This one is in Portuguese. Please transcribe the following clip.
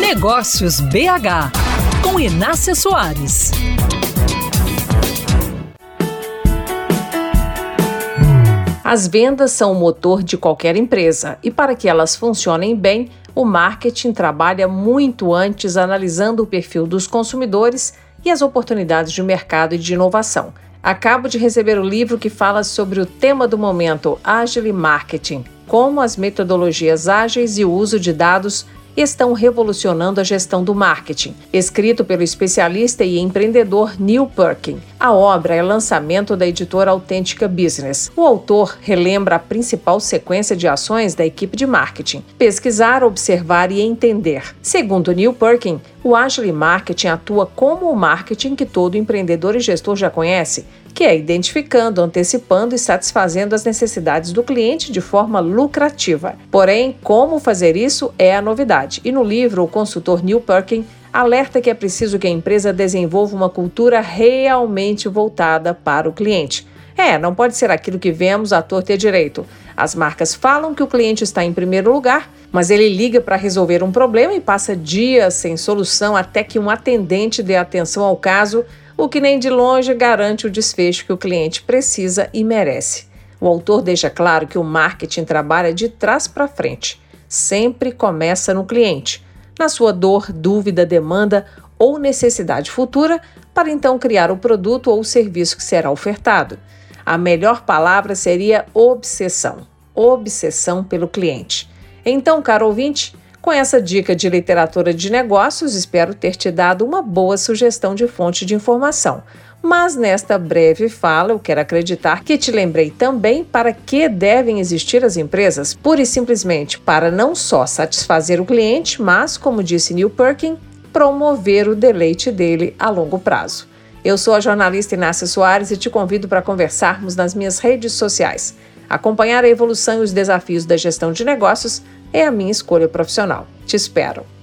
Negócios BH, com Inácia Soares. As vendas são o motor de qualquer empresa e, para que elas funcionem bem, o marketing trabalha muito antes analisando o perfil dos consumidores e as oportunidades de mercado e de inovação. Acabo de receber o livro que fala sobre o tema do momento, Agile Marketing, como as metodologias ágeis e o uso de dados estão revolucionando a gestão do marketing, escrito pelo especialista e empreendedor Neil Perkin. A obra é lançamento da editora Autêntica Business. O autor relembra a principal sequência de ações da equipe de marketing: pesquisar, observar e entender. Segundo Neil Perkin, o Agile Marketing atua como o marketing que todo empreendedor e gestor já conhece, que é identificando, antecipando e satisfazendo as necessidades do cliente de forma lucrativa. Porém, como fazer isso é a novidade. E no livro, o consultor Neil Perkin alerta que é preciso que a empresa desenvolva uma cultura realmente voltada para o cliente. É, não pode ser aquilo que vemos a torta e direito. As marcas falam que o cliente está em primeiro lugar, mas ele liga para resolver um problema e passa dias sem solução até que um atendente dê atenção ao caso o que nem de longe garante o desfecho que o cliente precisa e merece. O autor deixa claro que o marketing trabalha de trás para frente. Sempre começa no cliente, na sua dor, dúvida, demanda ou necessidade futura, para então criar o produto ou o serviço que será ofertado. A melhor palavra seria obsessão. Obsessão pelo cliente. Então, caro ouvinte, com essa dica de literatura de negócios, espero ter te dado uma boa sugestão de fonte de informação. Mas nesta breve fala, eu quero acreditar que te lembrei também para que devem existir as empresas, pura e simplesmente para não só satisfazer o cliente, mas, como disse Neil Perkin, promover o deleite dele a longo prazo. Eu sou a jornalista Inácia Soares e te convido para conversarmos nas minhas redes sociais. Acompanhar a evolução e os desafios da gestão de negócios é a minha escolha profissional. Te espero.